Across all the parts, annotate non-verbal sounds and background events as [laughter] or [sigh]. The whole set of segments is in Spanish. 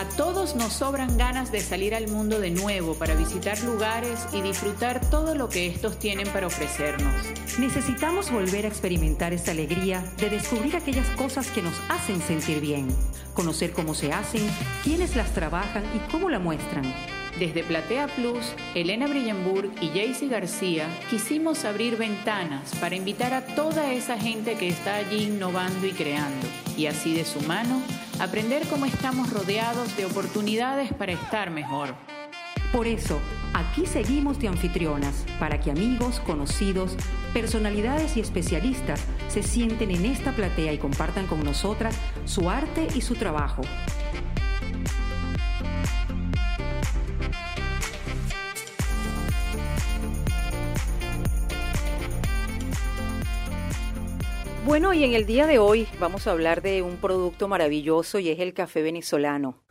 A todos nos sobran ganas de salir al mundo de nuevo para visitar lugares y disfrutar todo lo que estos tienen para ofrecernos. Necesitamos volver a experimentar esta alegría de descubrir aquellas cosas que nos hacen sentir bien, conocer cómo se hacen, quiénes las trabajan y cómo la muestran. Desde Platea Plus, Elena Brillenburg y Jaycee García quisimos abrir ventanas para invitar a toda esa gente que está allí innovando y creando, y así de su mano aprender cómo estamos rodeados de oportunidades para estar mejor. Por eso, aquí seguimos de anfitrionas, para que amigos, conocidos, personalidades y especialistas se sienten en esta platea y compartan con nosotras su arte y su trabajo. Bueno, y en el día de hoy vamos a hablar de un producto maravilloso y es el café venezolano.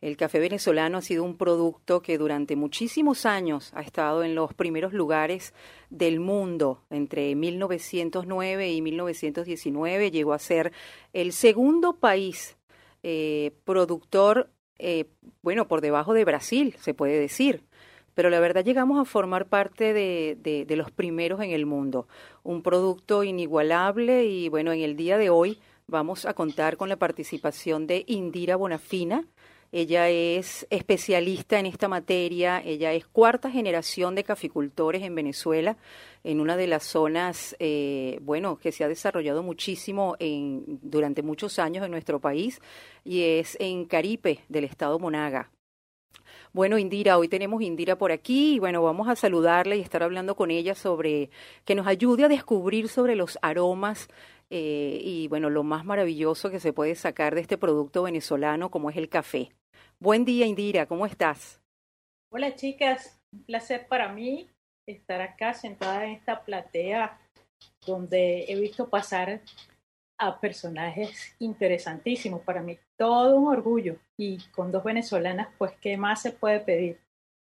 El café venezolano ha sido un producto que durante muchísimos años ha estado en los primeros lugares del mundo. Entre 1909 y 1919 llegó a ser el segundo país eh, productor, eh, bueno, por debajo de Brasil, se puede decir pero la verdad llegamos a formar parte de, los primeros en el mundo. Un producto inigualable y bueno, en el día de hoy vamos a contar con la participación de Indira Bonafina. Ella es especialista en esta materia, ella es cuarta generación de caficultores en Venezuela, en una de las zonas, eh, bueno, que se ha desarrollado muchísimo en, durante muchos años en nuestro país, y es en Caripe, del estado Monaga. Bueno, Indira, hoy tenemos Indira por aquí y bueno, vamos a saludarla y estar hablando con ella sobre que nos ayude a descubrir sobre los aromas eh, y bueno, lo más maravilloso que se puede sacar de este producto venezolano como es el café. Buen día, Indira, ¿cómo estás? Hola, chicas, un placer para mí estar acá sentada en esta platea donde he visto pasar a personajes interesantísimos. Para mí, todo un orgullo. Y con dos venezolanas, pues, ¿qué más se puede pedir?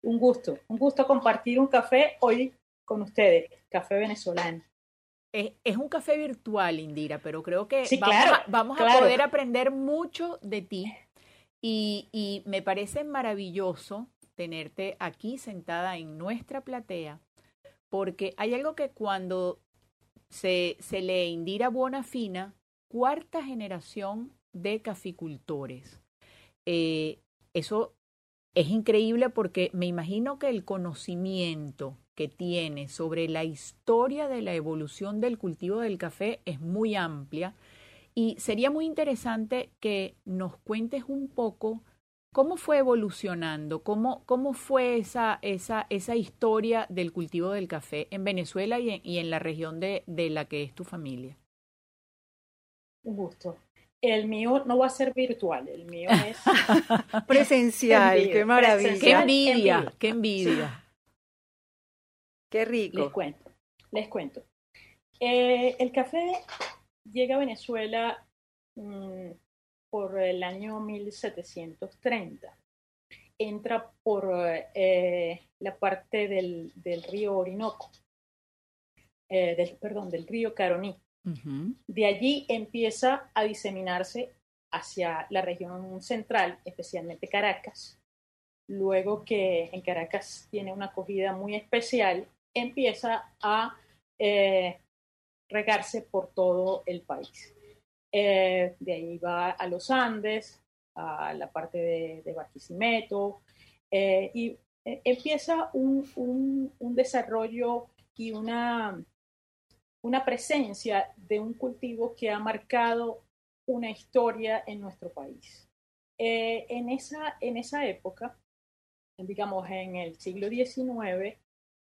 Un gusto, un gusto compartir un café hoy con ustedes, café venezolano. Es, un café virtual, Indira, pero creo que vamos, a, poder aprender mucho de ti. Y, y me parece maravilloso tenerte aquí sentada en nuestra platea, porque hay algo que cuando se, se lee Indira Fina cuarta generación de caficultores. Eh, eso es increíble porque me imagino que el conocimiento que tiene sobre la historia de la evolución del cultivo del café es muy amplia y sería muy interesante que nos cuentes un poco cómo fue evolucionando, cómo, cómo fue esa, esa, esa historia del cultivo del café en Venezuela y en, y en la región de, de la que es tu familia. Un gusto. El mío no va a ser virtual, el mío [laughs] es presencial. qué maravilla. qué envidia, qué envidia. Qué rico. Les cuento, les cuento. Eh, el café llega a Venezuela mm, por el año 1730. Entra por eh, la parte del, del río Orinoco, eh, del, perdón, del río Caroní. De allí empieza a diseminarse hacia la región central, especialmente Caracas. Luego que en Caracas tiene una acogida muy especial, empieza a eh, regarse por todo el país. Eh, de ahí va a los Andes, a la parte de, Barquisimeto, eh, y empieza un desarrollo y una una presencia de un cultivo que ha marcado una historia en nuestro país. Eh, en, esa, en esa época, digamos en el siglo XIX,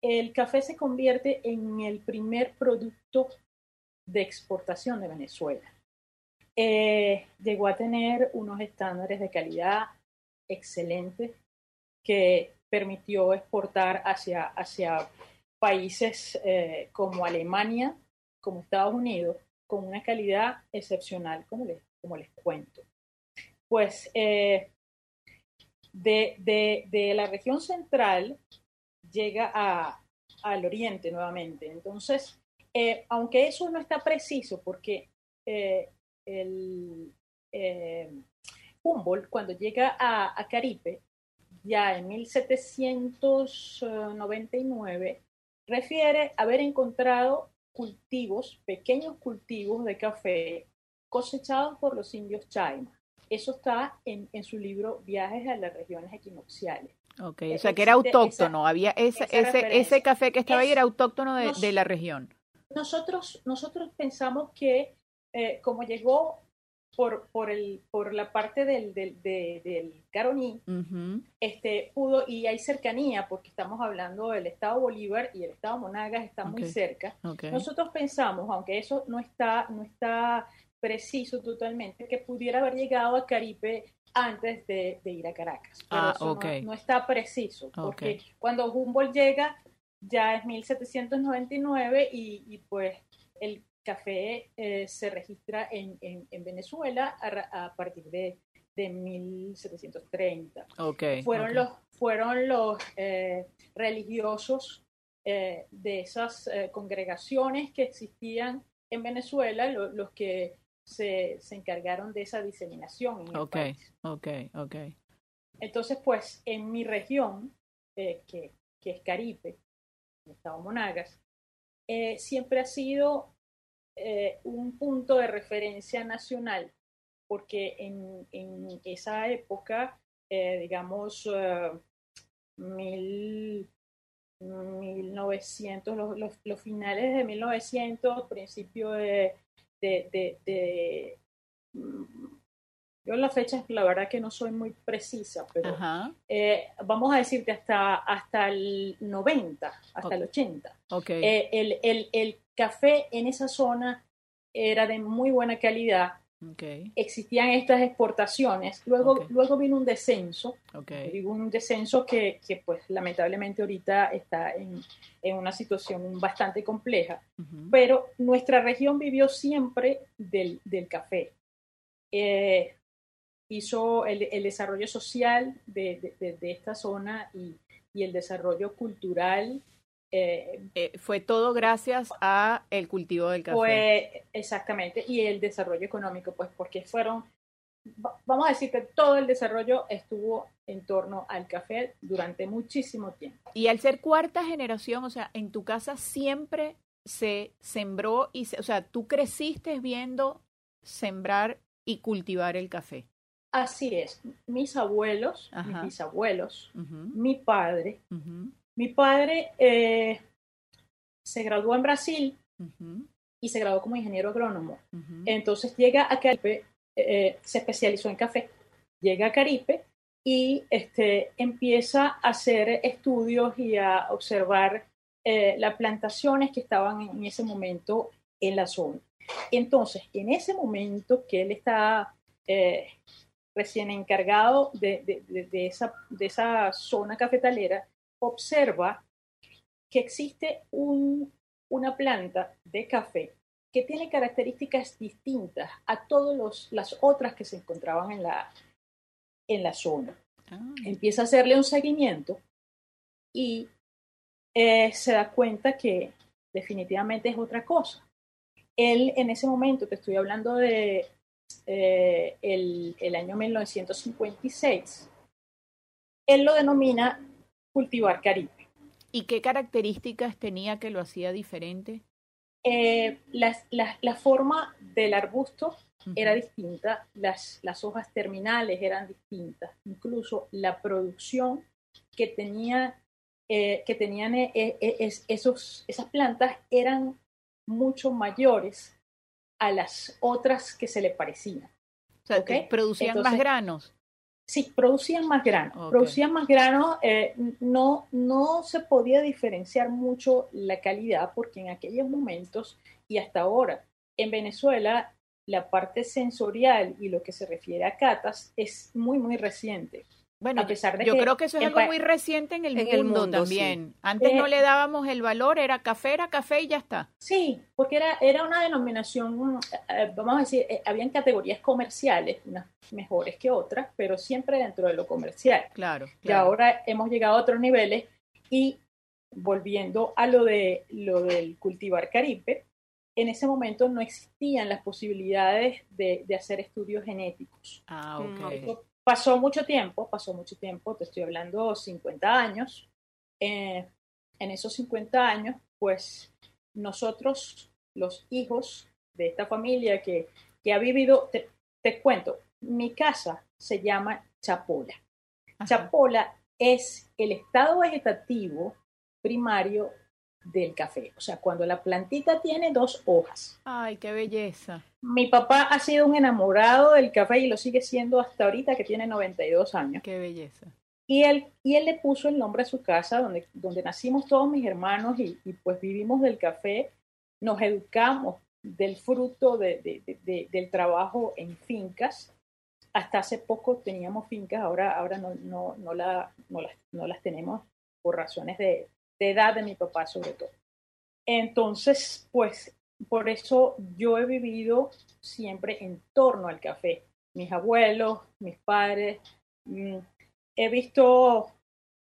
el café se convierte en el primer producto de exportación de Venezuela. Eh, llegó a tener unos estándares de calidad excelentes que permitió exportar hacia, hacia países eh, como Alemania, como Estados Unidos, con una calidad excepcional, como les, como les cuento. Pues eh, de, de, la región central llega al oriente nuevamente. Entonces, eh, aunque eso no está preciso, porque el, Humboldt, cuando llega a, a Caripe, ya en 1799, refiere haber encontrado cultivos, pequeños cultivos de café cosechados por los indios Chaima. Eso está en, su libro Viajes a las regiones equinocciales. Ok, o sea que era autóctono, había ese, ese, ese, café que estaba ahí era autóctono de, la región. Nosotros, nosotros pensamos que eh, como llegó por, por, el, por la parte del, del, del Caroní, este, pudo, y hay cercanía, porque estamos hablando del Estado Bolívar y el Estado Monagas está muy cerca. Nosotros pensamos, aunque eso no está, no está preciso totalmente, que pudiera haber llegado a Caribe antes de, ir a Caracas. Pero ah, eso no, está preciso, porque cuando Humboldt llega ya es 1799 y, y pues el café eh, se registra en, en, Venezuela a, partir de, de 1730. Okay, fueron los, fueron los eh, religiosos eh, de esas congregaciones que existían en Venezuela los que se, se, encargaron de esa diseminación. En ok, ok, ok. Entonces, pues en mi región, que, que, es Caripe, el estado Monagas, siempre ha sido eh, un punto de referencia nacional, porque en, esa época, eh, digamos, uh, mil, 1900, los, finales de 1900, principio de, yo la fecha, la verdad que no soy muy precisa, pero eh, vamos a decirte hasta, hasta el 90, hasta el 80. Okay. Eh, el, el, el, café en esa zona era de muy buena calidad. Okay. Existían estas exportaciones. Luego, luego vino un descenso. Okay. un descenso que, que, pues lamentablemente ahorita está en, en una situación bastante compleja. Pero nuestra región vivió siempre del, del café. Eh, hizo el, el, desarrollo social de, de, de esta zona y, y, el desarrollo cultural eh, eh, fue todo gracias a el cultivo del café. Fue exactamente y el desarrollo económico, pues porque fueron, vamos a decir que todo el desarrollo estuvo en torno al café durante muchísimo tiempo. Y al ser cuarta generación, o sea, en tu casa siempre se sembró y, se, o sea, tú creciste viendo sembrar y cultivar el café. Así es. Mis abuelos, mis bisabuelos, mi padre, mi padre eh, se graduó en Brasil y se graduó como ingeniero agrónomo. Entonces llega a Caripe, eh, se especializó en café, llega a Caripe y este, empieza a hacer estudios y a observar eh, las plantaciones que estaban en ese momento en la zona. Entonces, en ese momento que él está recién encargado de, esa, de esa zona cafetalera, observa que existe un, una planta de café que tiene características distintas a todas las otras que se encontraban en la, en la zona. Ah. Empieza a hacerle un seguimiento y eh, se da cuenta que definitivamente es otra cosa. Él en ese momento, te estoy hablando de eh, el, el año 1956, él lo denomina cultivar Caribe. ¿Y qué características tenía que lo hacía diferente? Eh, la, forma del arbusto era distinta, las, las hojas terminales eran distintas, incluso la producción que, tenía, eh, que tenían eh, esos, esas plantas eran mucho mayores a las otras que se le parecían. O sea, producían más granos. Sí, producían más grano. Producían más grano. Eh, no, no se podía diferenciar mucho la calidad porque en aquellos momentos y hasta ahora en Venezuela la parte sensorial y lo que se refiere a catas es muy, muy reciente. Bueno, a pesar de yo creo que eso es algo muy reciente en el, mundo, también. Antes no eh, le dábamos el valor, era café, era café y ya está. Sí, porque era, era una denominación, eh, vamos a decir, eh, habían categorías comerciales, unas mejores que otras, pero siempre dentro de lo comercial. Claro. Y ahora hemos llegado a otros niveles y volviendo a lo de lo del cultivar caribe, en ese momento no existían las posibilidades de, hacer estudios genéticos. Ah, ok. Pasó mucho tiempo, pasó mucho tiempo, te estoy hablando 50 años. Eh, en esos 50 años, pues nosotros, los hijos de esta familia que, que ha vivido, te, cuento, mi casa se llama Chapola. Chapola es el estado vegetativo primario del café. O sea, cuando la plantita tiene dos hojas. Ay, qué belleza. Mi papá ha sido un enamorado del café y lo sigue siendo hasta ahorita que tiene 92 años. Qué belleza. Y él, y él le puso el nombre a su casa, donde, donde nacimos todos mis hermanos y, pues vivimos del café, nos educamos del fruto de, del trabajo en fincas. Hasta hace poco teníamos fincas, ahora, ahora no, no, no, la, no, las, no las tenemos por razones de, edad de mi papá sobre todo. Entonces, pues por eso yo he vivido siempre en torno al café. Mis abuelos, mis padres, mm, he visto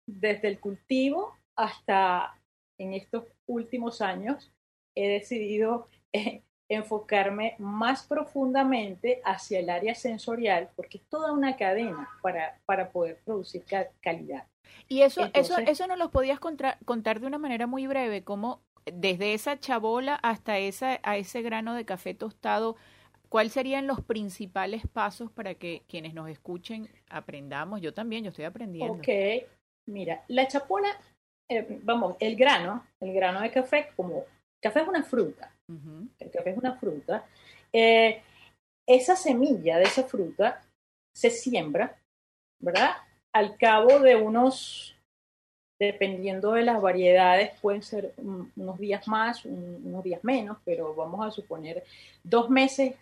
desde el cultivo hasta en estos últimos años, he decidido [laughs] eh, enfocarme más profundamente hacia el área sensorial, porque es toda una cadena para, para poder producir calidad. Y eso, eso, eso nos lo podías contar de una manera muy breve, como desde esa chabola hasta esa, a ese grano de café tostado, ¿Cuáles serían los principales pasos para que quienes nos escuchen aprendamos? Yo también, yo estoy aprendiendo. Ok, mira, la chapola, eh, vamos, el grano, el grano de café, como café es una fruta, el café es una fruta, eh, esa semilla de esa fruta se siembra, ¿verdad? Al cabo de unos, dependiendo de las variedades, pueden ser unos días más, unos días menos, pero vamos a suponer dos meses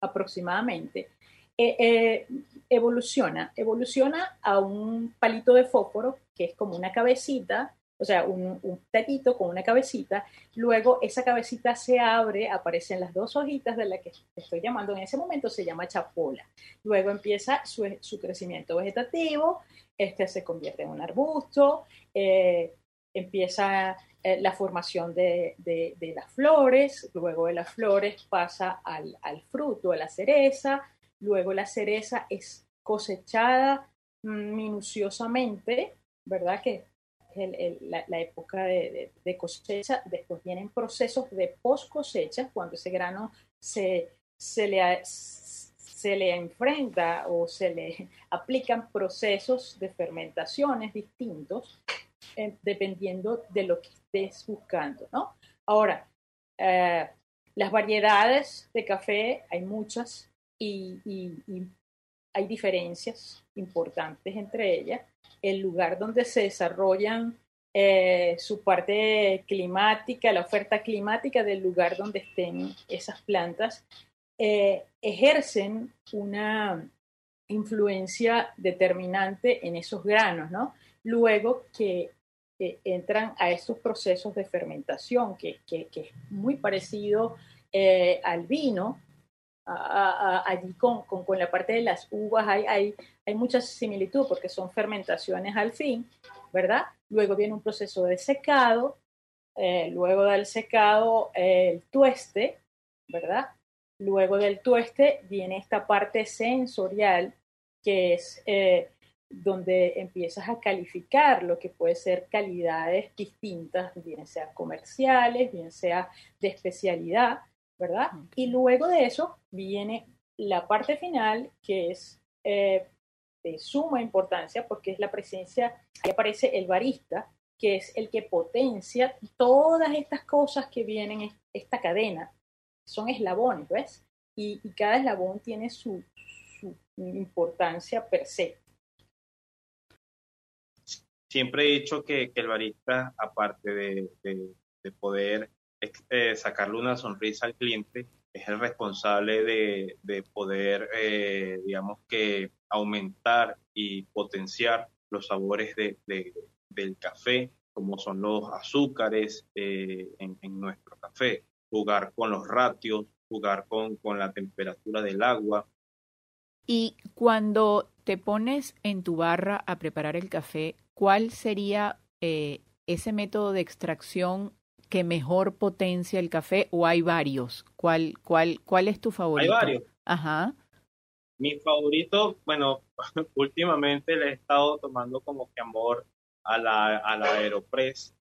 aproximadamente, eh, eh, evoluciona, evoluciona a un palito de fósforo, que es como una cabecita, o sea, un, un tallito con una cabecita, luego esa cabecita se abre, aparecen las dos hojitas de la que estoy llamando en ese momento, se llama chapola. Luego empieza su, crecimiento vegetativo, este se convierte en un arbusto, eh, empieza eh, la formación de, las flores, luego de las flores pasa al, fruto, a la cereza, luego la cereza es cosechada minuciosamente, ¿verdad? Que la, época de, cosecha, después vienen procesos de post cosecha, cuando ese grano se, se, le, se le enfrenta o se le [laughs] aplican procesos de fermentaciones distintos eh, dependiendo de lo que estés buscando, ¿no? Ahora, eh, las variedades de café hay muchas y, hay diferencias importantes entre ellas. El lugar donde se desarrollan eh, su parte climática, la oferta climática del lugar donde estén esas plantas, ejercen una influencia determinante en esos granos, ¿no? Luego que entran a estos procesos de fermentación, que, es muy parecido eh, al vino. Allí con, la parte de las uvas hay, hay, hay mucha similitud porque son fermentaciones al fin, ¿verdad? Luego viene un proceso de secado, eh, luego del secado el tueste, ¿verdad? Luego del tueste viene esta parte sensorial que es eh, donde empiezas a calificar lo que puede ser calidades distintas, bien sea comerciales, bien sea de especialidad, ¿verdad? Y luego de eso viene la parte final, que es eh, de suma importancia porque es la presencia, ahí aparece el barista, que es el que potencia todas estas cosas que vienen en esta cadena. Son eslabones, ¿ves? Y, cada eslabón tiene su, su importancia per se siempre he dicho que, el barista, aparte de, poder eh, sacarle una sonrisa al cliente, es el responsable de, poder, eh, digamos que, aumentar y potenciar los sabores del café, como son los azúcares eh, en, nuestro café, jugar con los ratios, jugar con, con la temperatura del agua. Y cuando te pones en tu barra a preparar el café, ¿cuál sería eh, ese método de extracción que mejor potencia el café o hay varios? ¿Cuál, cuál, cuál es tu favorito? Hay varios. Ajá. Mi favorito, bueno, [laughs] últimamente le he estado tomando como que amor a la, a la Aeropress.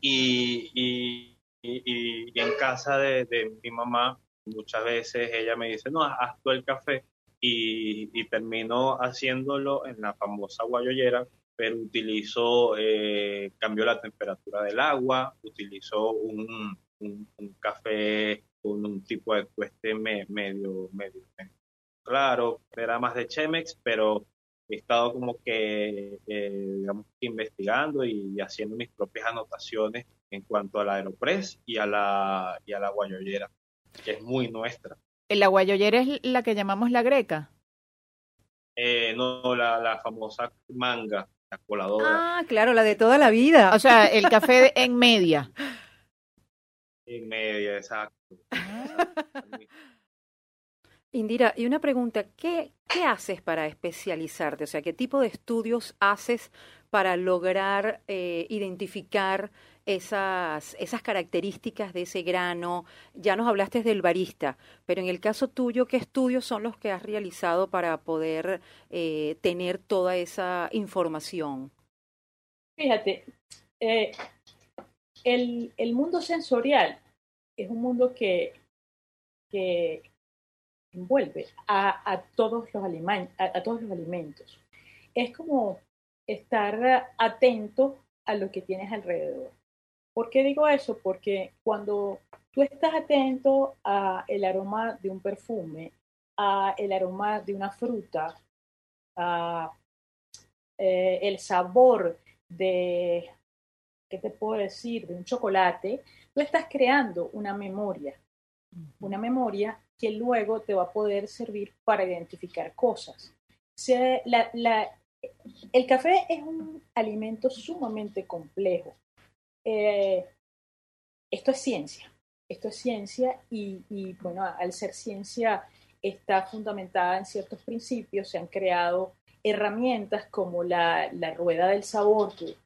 Y, y, y, en casa de, de, mi mamá, muchas veces ella me dice, no, haz tú el café. Y, y termino haciéndolo en la famosa guayollera, pero utilizo, eh, cambió la temperatura del agua, utilizo un, un, café con un tipo de tueste medio, medio, medio claro, era más de Chemex, pero he estado como que, eh, digamos, investigando y haciendo mis propias anotaciones en cuanto a la Aeropress y a la, y a la guayollera, que es muy nuestra. ¿La guayollera es la que llamamos la greca? Eh, no, la, la famosa manga, la coladora. Ah, claro, la de toda la vida. O sea, el café en media. En media, exacto. [laughs] Indira, y una pregunta, ¿qué, ¿qué haces para especializarte? O sea, ¿qué tipo de estudios haces para lograr eh, identificar esas, esas características de ese grano? Ya nos hablaste del barista, pero en el caso tuyo, ¿qué estudios son los que has realizado para poder eh, tener toda esa información? Fíjate, eh, el, el, mundo sensorial es un mundo que, que envuelve a, todos los a, todos los alimentos. Es como estar atento a lo que tienes alrededor. ¿Por qué digo eso? Porque cuando tú estás atento a el aroma de un perfume, a el aroma de una fruta, a eh, el sabor de, ¿qué te puedo decir?, de un chocolate, tú estás creando una memoria, una memoria que luego te va a poder servir para identificar cosas. el café es un alimento sumamente complejo. Eh, esto es ciencia, esto es ciencia y, bueno, al ser ciencia está fundamentada en ciertos principios, se han creado herramientas como la, rueda del sabor que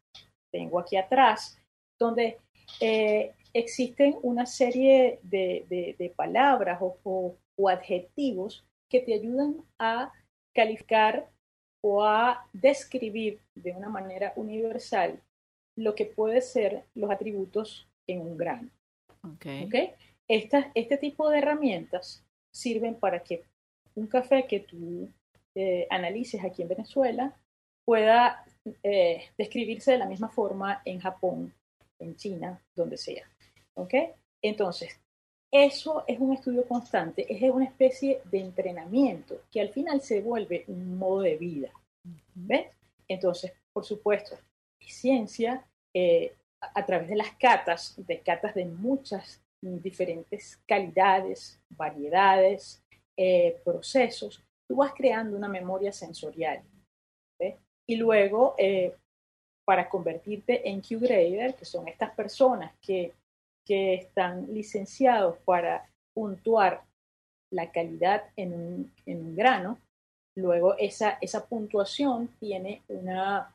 tengo aquí atrás, donde eh, existen una serie de, palabras o, adjetivos que te ayudan a calificar o a describir de una manera universal lo que puede ser los atributos en un grano. Okay. este tipo de herramientas sirven para que un café que tú eh, analices aquí en Venezuela pueda eh, describirse de la misma forma en Japón, en China, donde sea. ¿Ok? Entonces, eso es un estudio constante, es una especie de entrenamiento que al final se vuelve un modo de vida. ¿Ves? Entonces, por supuesto, ciencia eh, a través de las catas, de catas de muchas diferentes calidades, variedades, eh, procesos, tú vas creando una memoria sensorial. ¿ves? Y luego, eh, para convertirte en Q-Grader, que son estas personas que que están licenciados para puntuar la calidad en un, grano, luego esa, esa puntuación tiene una,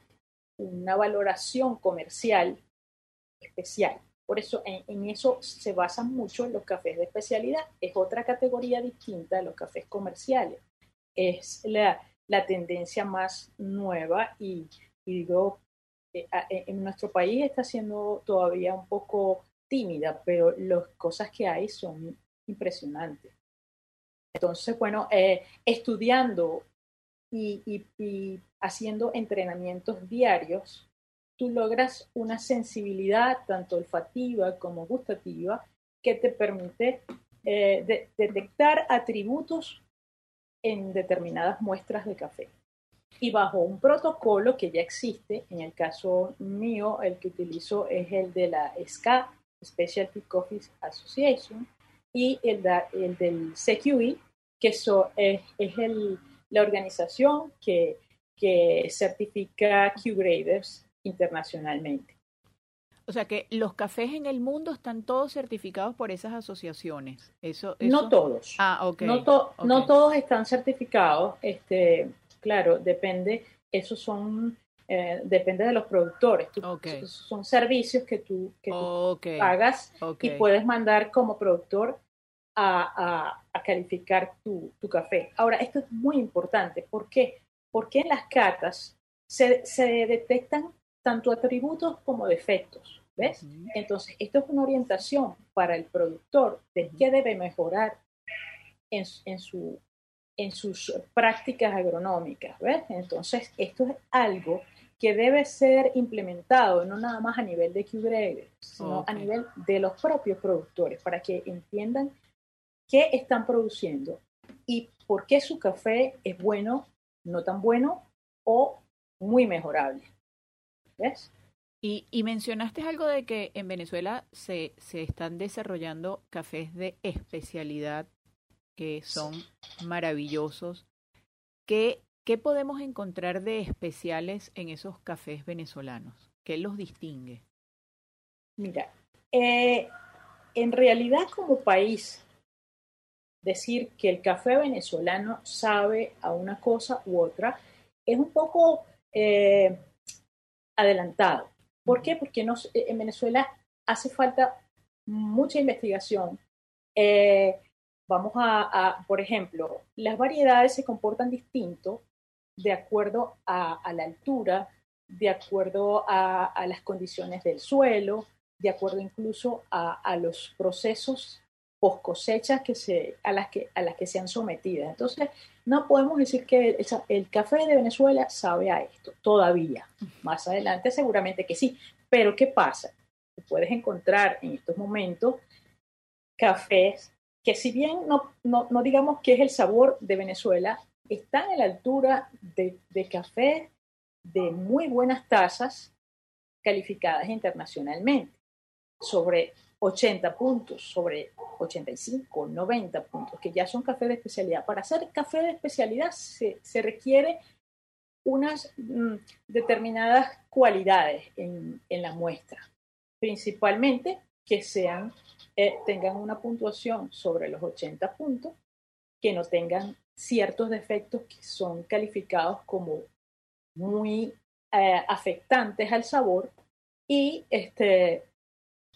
una valoración comercial especial. Por eso en, eso se basan mucho los cafés de especialidad. Es otra categoría distinta de los cafés comerciales. Es la, tendencia más nueva y, digo, eh, en nuestro país está siendo todavía un poco tímida, pero las cosas que hay son impresionantes. Entonces, bueno, eh, estudiando y, haciendo entrenamientos diarios, tú logras una sensibilidad tanto olfativa como gustativa que te permite eh, detectar atributos en determinadas muestras de café. Y bajo un protocolo que ya existe, en el caso mío, el que utilizo es el de la SCA, Specialty Coffee Association, y el, el del CQE, que es, el, la organización que, que certifica Q-Graders internacionalmente. O sea que los cafés en el mundo están todos certificados por esas asociaciones. Eso, No todos. Ah, okay. No, no todos están certificados. Este, claro, depende. Esos son eh, depende de los productores. Son servicios que tú, que pagas y puedes mandar como productor a, calificar tu, café. Ahora, esto es muy importante. ¿Por qué? Porque en las catas se, detectan tanto atributos como defectos. ¿Ves? Entonces, esto es una orientación para el productor de qué debe mejorar en, en, su, en sus prácticas agronómicas. ¿ves? Entonces, esto es algo que debe ser implementado no nada más a nivel de QBRE, sino a nivel de los propios productores, para que entiendan qué están produciendo y por qué su café es bueno, no tan bueno o muy mejorable. ¿Ves? Y, y, mencionaste algo de que en Venezuela se, se están desarrollando cafés de especialidad que son maravillosos. ¿Qué, ¿Qué podemos encontrar de especiales en esos cafés venezolanos? ¿Qué los distingue? Mira, eh, en realidad como país, decir que el café venezolano sabe a una cosa u otra es un poco eh, adelantado. ¿Por qué? Porque en Venezuela hace falta mucha investigación. Eh, vamos a, por ejemplo, las variedades se comportan distinto de acuerdo a, la altura, de acuerdo a, las condiciones del suelo, de acuerdo incluso a, los procesos post cosechas que se, a, las que, a las que se han sometido. Entonces, no podemos decir que el, café de Venezuela sabe a esto, todavía. Más adelante seguramente que sí. Pero ¿qué pasa? Puedes encontrar en estos momentos cafés que si bien no, no, no digamos que es el sabor de Venezuela, están a la altura de, café de muy buenas tasas calificadas internacionalmente, sobre 80 puntos, sobre 85, 90 puntos, que ya son café de especialidad. Para hacer café de especialidad se, requiere unas mm, determinadas cualidades en, la muestra, principalmente que sean, eh, tengan una puntuación sobre los 80 puntos, que no tengan ciertos defectos que son calificados como muy eh, afectantes al sabor y este,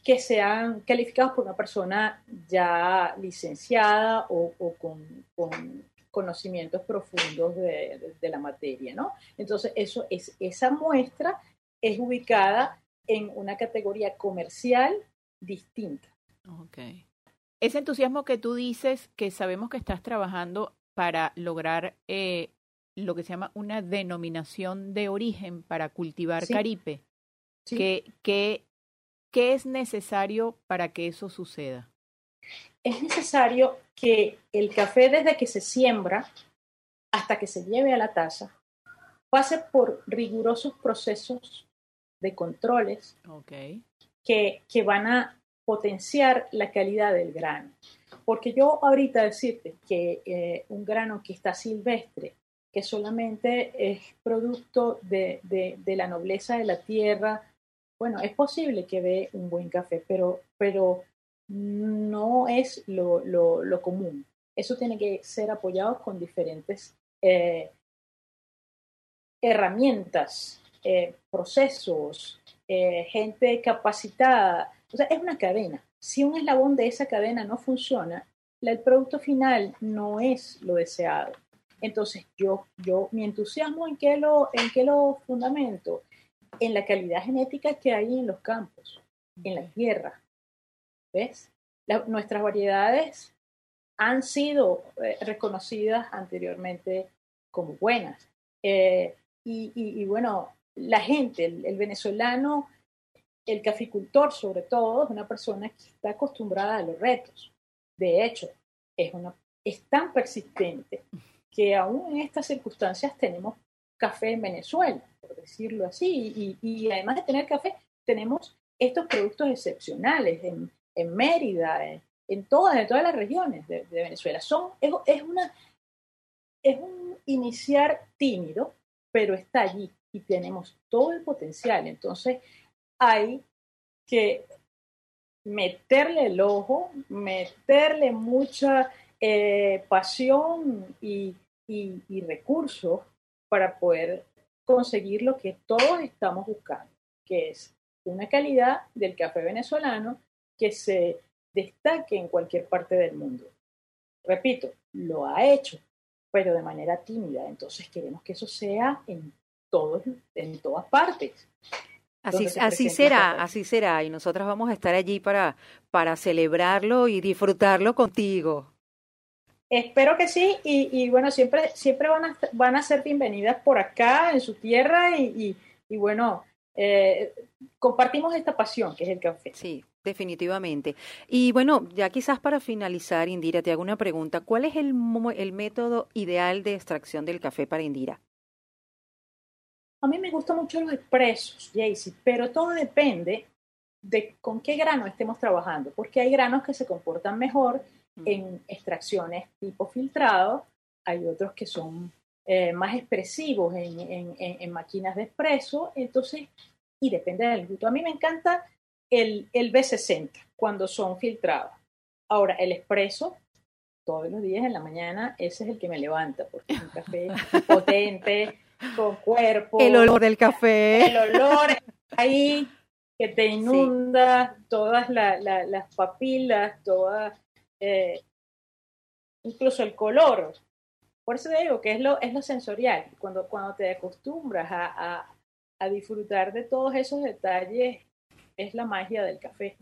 que sean calificados por una persona ya licenciada o, con, conocimientos profundos de, la materia, ¿no? Entonces, eso es, esa muestra es ubicada en una categoría comercial distinta. Ok. Ese entusiasmo que tú dices, que sabemos que estás trabajando para lograr eh, lo que se llama una denominación de origen para cultivar caripe. ¿Qué, qué, ¿Qué es necesario para que eso suceda? Es necesario que el café desde que se siembra hasta que se lleve a la taza pase por rigurosos procesos de controles que, que van a potenciar la calidad del grano. Porque yo ahorita decirte que eh, un grano que está silvestre, que solamente es producto de, la nobleza de la tierra, bueno, es posible que dé un buen café, pero, pero no es lo, común. Eso tiene que ser apoyado con diferentes eh, herramientas, eh, procesos, gente capacitada. O sea, es una cadena si un eslabón de esa cadena no funciona, el producto final no es lo deseado. Entonces, yo, yo, mi entusiasmo en qué lo, en qué lo fundamento, en la calidad genética que hay en los campos, en la tierra. ¿Ves? nuestras variedades han sido eh, reconocidas anteriormente como buenas. Eh, y, bueno, la gente, el venezolano el caficultor, sobre todo, es una persona que está acostumbrada a los retos. De hecho, es, una, es tan persistente que aún en estas circunstancias tenemos café en Venezuela, por decirlo así, y, además de tener café, tenemos estos productos excepcionales en, Mérida, en, todas, en todas las regiones de, Venezuela. Son, es, una, es un iniciar tímido, pero está allí y tenemos todo el potencial. Entonces, hay que meterle el ojo, meterle mucha eh, pasión y, recursos para poder conseguir lo que todos estamos buscando, que es una calidad del café venezolano que se destaque en cualquier parte del mundo. Repito, lo ha hecho, pero de manera tímida. Entonces queremos que eso sea en todos, en todas partes. Así, así será, así será. Y nosotras vamos a estar allí para, para celebrarlo y disfrutarlo contigo. Espero que sí, y, bueno, siempre, siempre van, a, van a ser bienvenidas por acá, en su tierra, y, y, bueno, eh, compartimos esta pasión que es el café. Sí, definitivamente. Y bueno, ya quizás para finalizar, Indira, te hago una pregunta. ¿Cuál es el, el método ideal de extracción del café para Indira? A mí me gustan mucho los expresos, Jaycee, pero todo depende de con qué grano estemos trabajando, porque hay granos que se comportan mejor en extracciones tipo filtrado, hay otros que son eh, más expresivos en, máquinas de expreso, entonces, y depende del gusto. A mí me encanta el, el B60 cuando son filtrados. Ahora, el expreso, todos los días en la mañana, ese es el que me levanta, porque es un café [laughs] potente, con cuerpo. El olor del café. El olor ahí que te inunda todas las papilas, todas eh, incluso el color. Por eso digo que es lo, es lo sensorial. Cuando, cuando te acostumbras a, a, disfrutar de todos esos detalles, es la magia del café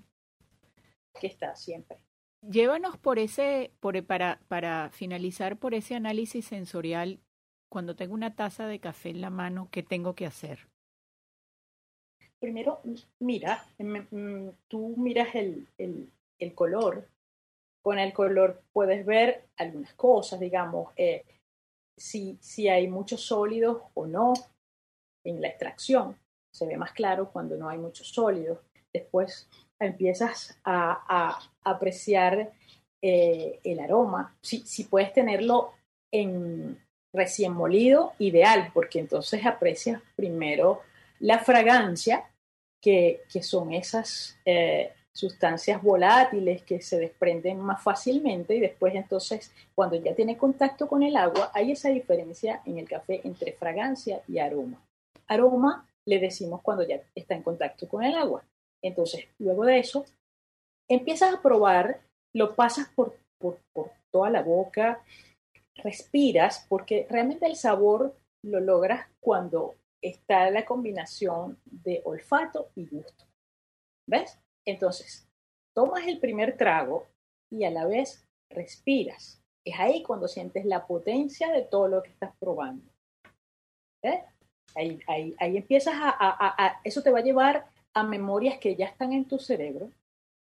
que está siempre. Llévanos por ese, por, para, para finalizar por ese análisis sensorial, cuando tengo una taza de café en la mano, ¿qué tengo que hacer? Primero, mira, tú miras el, el, el color, con el color puedes ver algunas cosas, digamos, eh, si, si hay muchos sólidos o no en la extracción. Se ve más claro cuando no hay muchos sólidos. Después empiezas a, apreciar eh, el aroma. Si, si puedes tenerlo en recién molido, ideal, porque entonces aprecias primero la fragancia, que, que son esas eh, sustancias volátiles que se desprenden más fácilmente y después entonces cuando ya tiene contacto con el agua hay esa diferencia en el café entre fragancia y aroma. Aroma le decimos cuando ya está en contacto con el agua. Entonces, luego de eso, empiezas a probar, lo pasas por, por, por toda la boca, respiras, porque realmente el sabor lo logras cuando está la combinación de olfato y gusto. ¿Ves? Entonces, tomas el primer trago y a la vez respiras. Es ahí cuando sientes la potencia de todo lo que estás probando. ¿Eh? Ahí, ahí, ahí, empiezas a, a, Eso te va a llevar a memorias que ya están en tu cerebro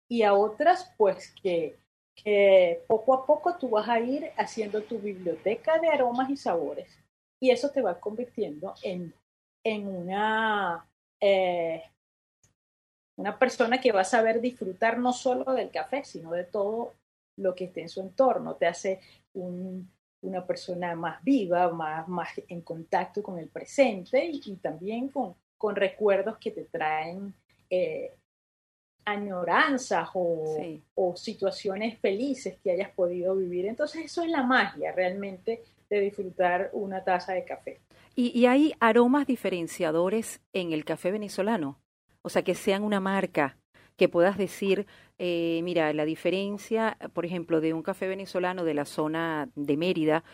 y a otras, pues, que, que poco a poco tú vas a ir haciendo tu biblioteca de aromas y sabores. Y eso te va convirtiendo en, en una... Eh, una persona que va a saber disfrutar no solo del café, sino de todo lo que esté en su entorno. Te hace una persona más viva, más, más en contacto con el presente y, también con, con, recuerdos que te traen eh, añoranzas o, o, situaciones felices que hayas podido vivir. Entonces eso es la magia realmente de disfrutar una taza de café. ¿Y, y hay aromas diferenciadores en el café venezolano? O sea, que sean una marca, que puedas decir, eh, mira, la diferencia, por ejemplo, de un café venezolano de la zona de Mérida,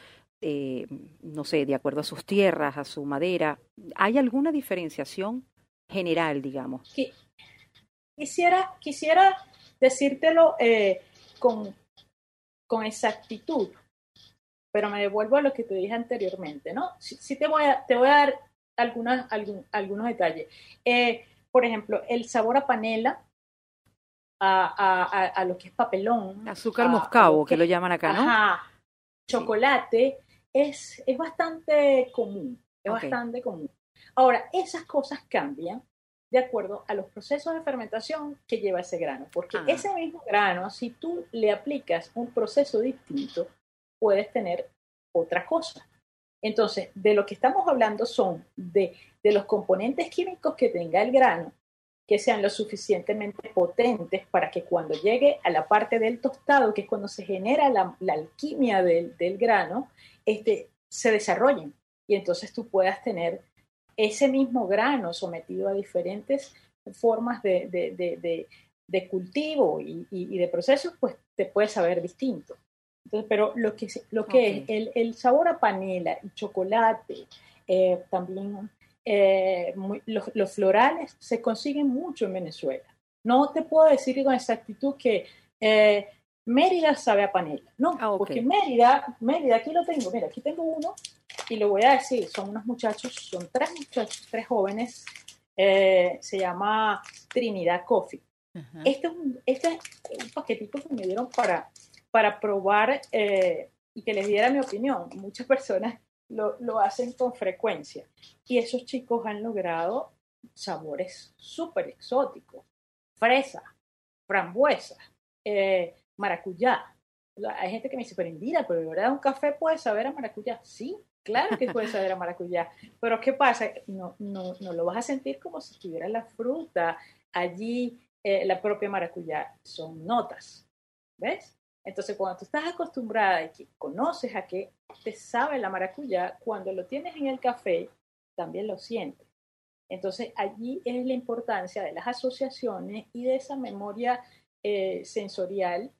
eh, no sé, de acuerdo a sus tierras, a su madera, ¿hay alguna diferenciación general, digamos? Quisiera, quisiera decírtelo eh, con, con exactitud, pero me devuelvo a lo que te dije anteriormente, ¿no? Sí, te, voy a, te voy a dar algunas, algunos detalles. Por ejemplo, el sabor a panela, a, lo que es papelón. Azúcar moscabo, que, lo llaman acá, ¿no? Ajá, chocolate, es, es bastante común, es bastante común. Ahora, esas cosas cambian de acuerdo a los procesos de fermentación que lleva ese grano, porque ah. ese mismo grano, si tú le aplicas un proceso distinto, puedes tener otra cosa. Entonces, de lo que estamos hablando son de, los componentes químicos que tenga el grano, que sean lo suficientemente potentes para que cuando llegue a la parte del tostado, que es cuando se genera la, alquimia del, grano, este, se desarrollen y entonces tú puedas tener ese mismo grano sometido a diferentes formas de, cultivo y, de procesos, pues te puede saber distinto. Entonces, pero lo que, lo que es el, sabor a panela y chocolate, eh, también eh, los, florales se consiguen mucho en Venezuela. No te puedo decir con exactitud que eh, Mérida sabe a panela, no, ah, porque Mérida, Mérida, aquí lo tengo, mira, aquí tengo uno y lo voy a decir, son unos muchachos, son tres muchachos, tres jóvenes, se llama Trinidad Coffee. este, es un, este es un paquetito que me dieron para, para probar y que les diera mi opinión. Muchas personas lo, hacen con frecuencia. Y esos chicos han logrado sabores súper exóticos. Fresa, frambuesa, eh, maracuyá. Hay gente que me dice, pero Indira, pero de verdad un café puede saber a maracuyá. Sí, claro que puede saber a maracuyá. Pero ¿qué pasa? No, no, no lo vas a sentir como si estuviera la fruta allí, eh, la propia maracuyá. Son notas. ¿Ves? Entonces, cuando tú estás acostumbrada y que conoces a qué te sabe la maracuyá, cuando lo tienes en el café, también lo sientes. Entonces, allí es la importancia de las asociaciones y de esa memoria eh, sensorial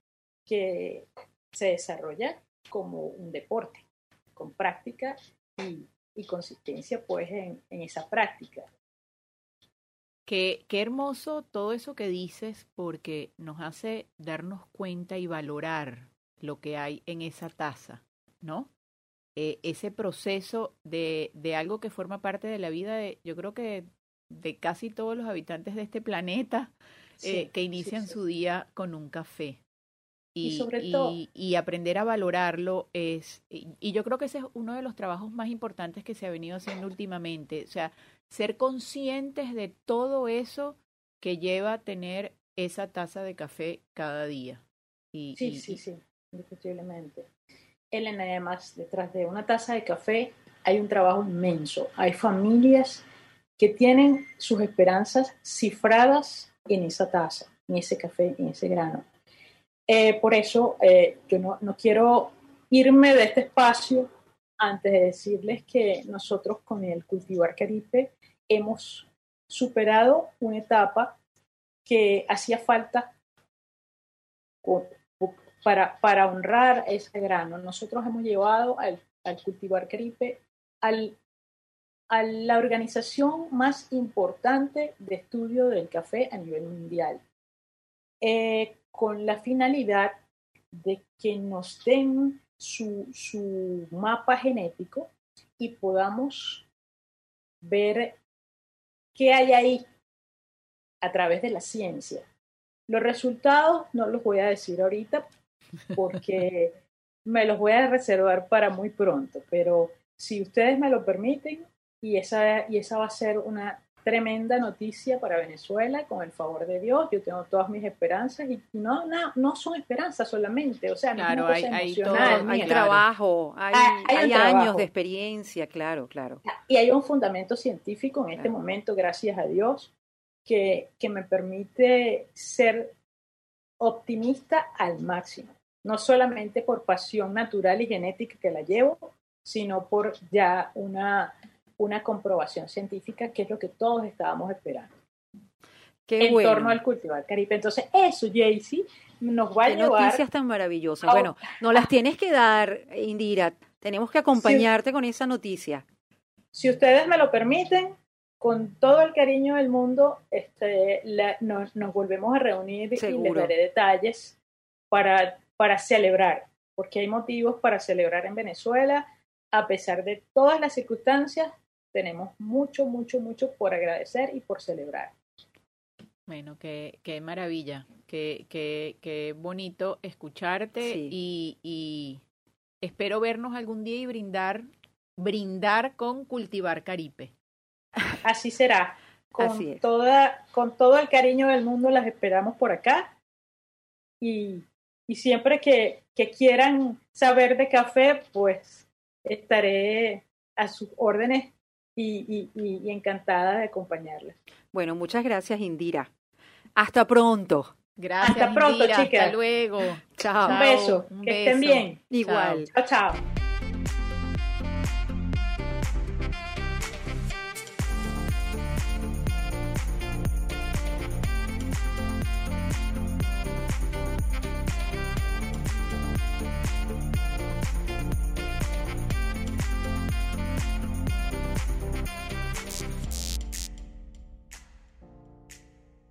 que se desarrolla como un deporte, con práctica y, consistencia pues en esa práctica. Qué, qué hermoso todo eso que dices porque nos hace darnos cuenta y valorar lo que hay en esa taza, ¿no? Eh, ese proceso de, de, algo que forma parte de la vida de, yo creo que de casi todos los habitantes de este planeta eh, que inician su día con un café. Y, sobre todo, y, aprender a valorarlo es, y, yo creo que ese es uno de los trabajos más importantes que se ha venido haciendo últimamente. O sea, ser conscientes de todo eso que lleva a tener esa taza de café cada día. Y, sí, sí, sí, indiscutiblemente. Elena, además, detrás de una taza de café hay un trabajo inmenso. Hay familias que tienen sus esperanzas cifradas en esa taza, en ese café, en ese grano. Eh, por eso eh, yo no, no quiero irme de este espacio antes de decirles que nosotros con el Cultivar Caripe hemos superado una etapa que hacía falta para, para honrar ese grano. Nosotros hemos llevado al, cultivar Caripe al, a la organización más importante de estudio del café a nivel mundial, eh, con la finalidad de que nos den su, su mapa genético y podamos ver ¿Qué hay ahí a través de la ciencia? Los resultados no los voy a decir ahorita porque [laughs] me los voy a reservar para muy pronto, pero si ustedes me lo permiten, y esa, y esa va a ser una tremenda noticia para Venezuela, con el favor de Dios. Yo tengo todas mis esperanzas y no, no, no son esperanzas solamente, o sea, claro, hay, hay, hay trabajo, hay, hay años de experiencia, claro, claro. Y hay un fundamento científico en este momento, gracias a Dios, que, que me permite ser optimista al máximo, no solamente por pasión natural y genética que la llevo, sino por ya una una comprobación científica, que es lo que todos estábamos esperando. Qué en torno al cultivar caribe. Entonces, eso, Jaycee, nos va a llevar. noticias tan maravillosas. Bueno, no las tienes que dar, Indira. Tenemos que acompañarte con esa noticia. Si ustedes me lo permiten, con todo el cariño del mundo, este, nos, volvemos a reunir y les daré detalles para, para celebrar, porque hay motivos para celebrar en Venezuela, a pesar de todas las circunstancias, tenemos mucho, mucho, mucho por agradecer y por celebrar. Bueno, qué, qué maravilla, qué, qué, qué bonito escucharte y, y, espero vernos algún día y brindar, brindar con Cultivar Caripe. [laughs] Así será. Con, toda, con todo el cariño del mundo las esperamos por acá. Y, y siempre que, que quieran saber de café, pues estaré a sus órdenes y, y, encantada de acompañarles. Bueno, muchas gracias, Indira. Hasta pronto. Gracias. Hasta pronto, chicas. Hasta luego. Chao. Un beso. que estén bien. Igual. chao. chao.